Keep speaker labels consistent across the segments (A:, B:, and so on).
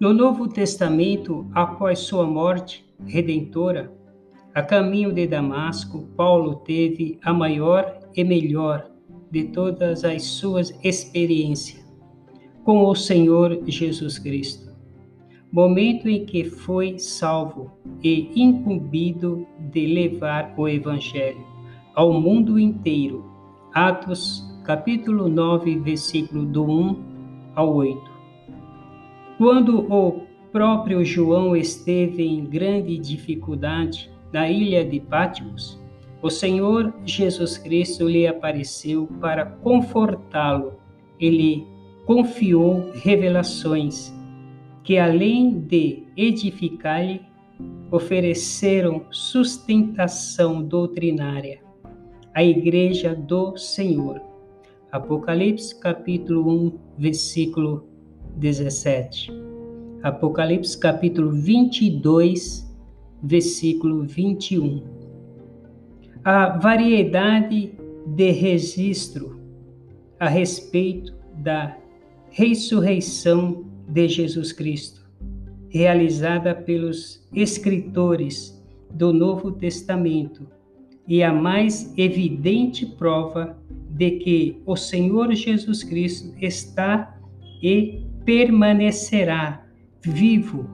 A: No Novo Testamento, após sua morte redentora, a caminho de Damasco, Paulo teve a maior e melhor de todas as suas experiências com o Senhor Jesus Cristo. Momento em que foi salvo e incumbido de levar o Evangelho ao mundo inteiro. Atos, capítulo 9, versículo do 1 ao 8. Quando o próprio João esteve em grande dificuldade na ilha de Patmos, o Senhor Jesus Cristo lhe apareceu para confortá-lo e lhe confiou revelações que, além de edificar-lhe, ofereceram sustentação doutrinária à Igreja do Senhor. Apocalipse capítulo 1, versículo 17. Apocalipse capítulo 22, versículo 21. A variedade de registro a respeito da ressurreição de Jesus Cristo, realizada pelos escritores do Novo Testamento, e a mais evidente prova de que o Senhor Jesus Cristo está e permanecerá vivo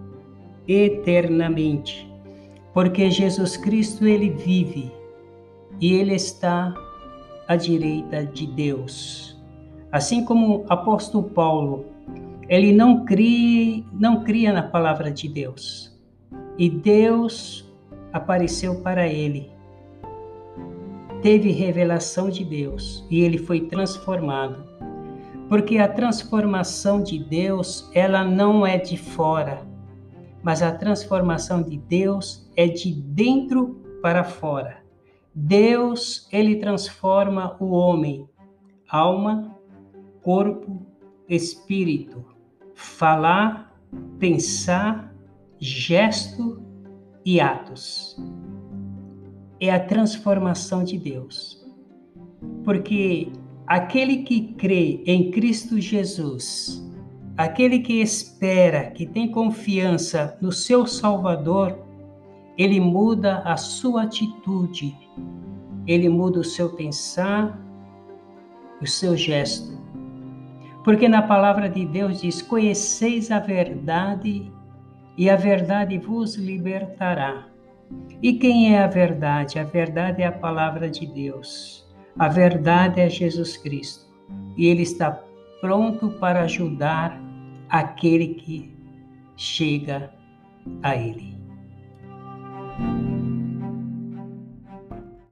A: eternamente, porque Jesus Cristo ele vive e ele está à direita de Deus. Assim como o apóstolo Paulo, ele não cria, não cria na palavra de Deus. E Deus apareceu para ele. Teve revelação de Deus e ele foi transformado porque a transformação de Deus, ela não é de fora, mas a transformação de Deus é de dentro para fora. Deus, ele transforma o homem, alma, corpo, espírito, falar, pensar, gesto e atos. É a transformação de Deus. Porque Aquele que crê em Cristo Jesus, aquele que espera, que tem confiança no seu Salvador, ele muda a sua atitude, ele muda o seu pensar, o seu gesto. Porque na palavra de Deus diz: Conheceis a verdade e a verdade vos libertará. E quem é a verdade? A verdade é a palavra de Deus. A verdade é Jesus Cristo e Ele está pronto para ajudar aquele que chega a Ele.